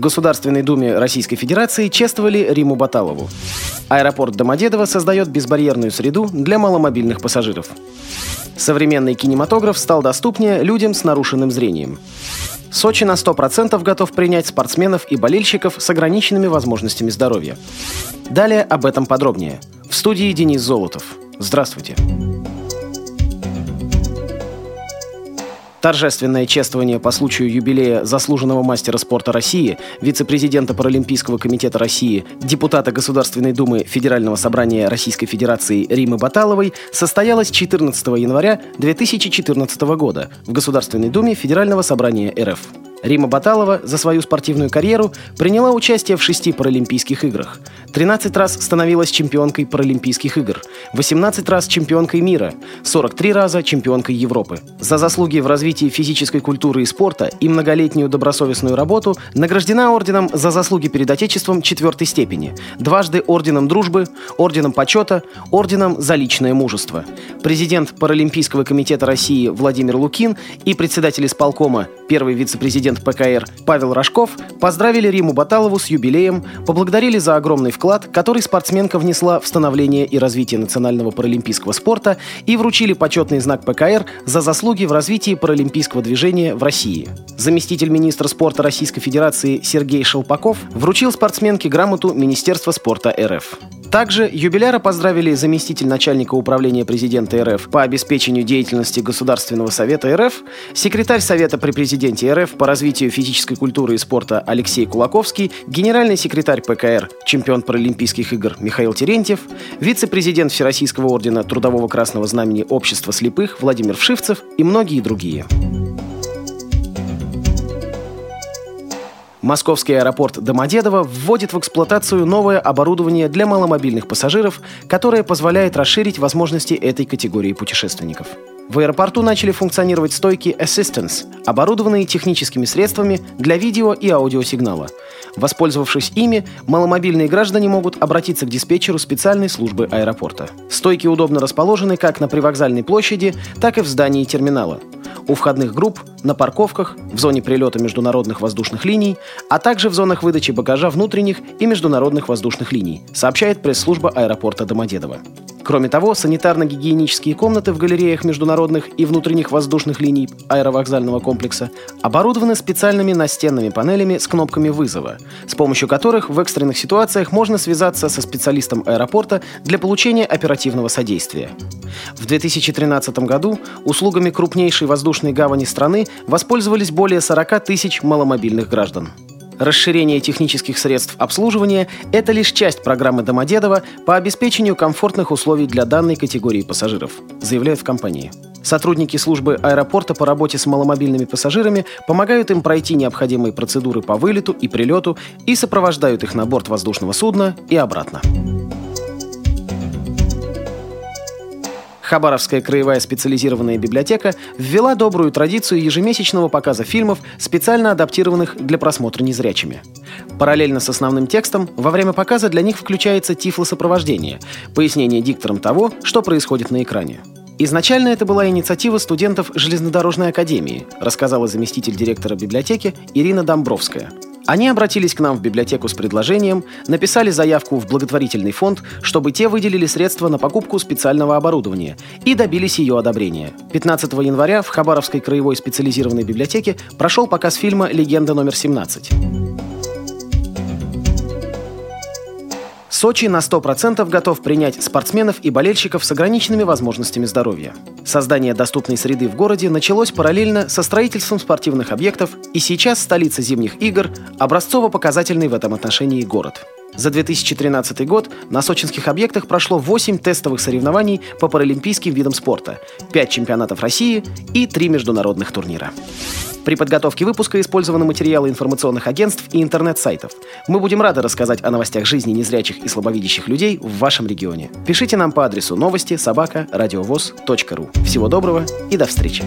В Государственной Думе Российской Федерации чествовали Риму Баталову. Аэропорт Домодедово создает безбарьерную среду для маломобильных пассажиров. Современный кинематограф стал доступнее людям с нарушенным зрением. Сочи на 100% готов принять спортсменов и болельщиков с ограниченными возможностями здоровья. Далее об этом подробнее. В студии Денис Золотов. Здравствуйте. Торжественное чествование по случаю юбилея заслуженного мастера спорта России, вице-президента Паралимпийского комитета России, депутата Государственной Думы Федерального собрания Российской Федерации Римы Баталовой состоялось 14 января 2014 года в Государственной Думе Федерального собрания РФ. Рима Баталова за свою спортивную карьеру приняла участие в шести Паралимпийских играх. 13 раз становилась чемпионкой Паралимпийских игр, 18 раз чемпионкой мира, 43 раза чемпионкой Европы. За заслуги в развитии физической культуры и спорта и многолетнюю добросовестную работу награждена орденом за заслуги перед Отечеством четвертой степени, дважды орденом дружбы, орденом почета, орденом за личное мужество. Президент Паралимпийского комитета России Владимир Лукин и председатель исполкома, первый вице-президент президент ПКР Павел Рожков поздравили Риму Баталову с юбилеем, поблагодарили за огромный вклад, который спортсменка внесла в становление и развитие национального паралимпийского спорта и вручили почетный знак ПКР за заслуги в развитии паралимпийского движения в России. Заместитель министра спорта Российской Федерации Сергей Шелпаков вручил спортсменке грамоту Министерства спорта РФ. Также юбиляра поздравили заместитель начальника управления президента РФ по обеспечению деятельности Государственного совета РФ, секретарь Совета при президенте РФ по развитию физической культуры и спорта Алексей Кулаковский, генеральный секретарь ПКР, чемпион Паралимпийских игр Михаил Терентьев, вице-президент Всероссийского ордена Трудового Красного Знамени Общества слепых Владимир Вшивцев и многие другие. Московский аэропорт Домодедово вводит в эксплуатацию новое оборудование для маломобильных пассажиров, которое позволяет расширить возможности этой категории путешественников. В аэропорту начали функционировать стойки Assistance, оборудованные техническими средствами для видео и аудиосигнала. Воспользовавшись ими, маломобильные граждане могут обратиться к диспетчеру специальной службы аэропорта. Стойки удобно расположены как на привокзальной площади, так и в здании терминала – у входных групп, на парковках, в зоне прилета международных воздушных линий, а также в зонах выдачи багажа внутренних и международных воздушных линий, сообщает пресс-служба аэропорта Домодедово. Кроме того, санитарно-гигиенические комнаты в галереях международных и внутренних воздушных линий аэровокзального комплекса оборудованы специальными настенными панелями с кнопками вызова, с помощью которых в экстренных ситуациях можно связаться со специалистом аэропорта для получения оперативного содействия. В 2013 году услугами крупнейшей воздушной гавани страны воспользовались более 40 тысяч маломобильных граждан. Расширение технических средств обслуживания – это лишь часть программы Домодедово по обеспечению комфортных условий для данной категории пассажиров, заявляют в компании. Сотрудники службы аэропорта по работе с маломобильными пассажирами помогают им пройти необходимые процедуры по вылету и прилету и сопровождают их на борт воздушного судна и обратно. Хабаровская краевая специализированная библиотека ввела добрую традицию ежемесячного показа фильмов, специально адаптированных для просмотра незрячими. Параллельно с основным текстом, во время показа для них включается тифлосопровождение, пояснение диктором того, что происходит на экране. Изначально это была инициатива студентов Железнодорожной академии, рассказала заместитель директора библиотеки Ирина Домбровская – они обратились к нам в библиотеку с предложением, написали заявку в благотворительный фонд, чтобы те выделили средства на покупку специального оборудования и добились ее одобрения. 15 января в Хабаровской краевой специализированной библиотеке прошел показ фильма «Легенда номер 17». Сочи на 100% готов принять спортсменов и болельщиков с ограниченными возможностями здоровья. Создание доступной среды в городе началось параллельно со строительством спортивных объектов, и сейчас столица зимних игр – образцово-показательный в этом отношении город. За 2013 год на сочинских объектах прошло 8 тестовых соревнований по паралимпийским видам спорта, 5 чемпионатов России и 3 международных турнира. При подготовке выпуска использованы материалы информационных агентств и интернет-сайтов. Мы будем рады рассказать о новостях жизни незрячих и слабовидящих людей в вашем регионе. Пишите нам по адресу новости собака ру. Всего доброго и до встречи!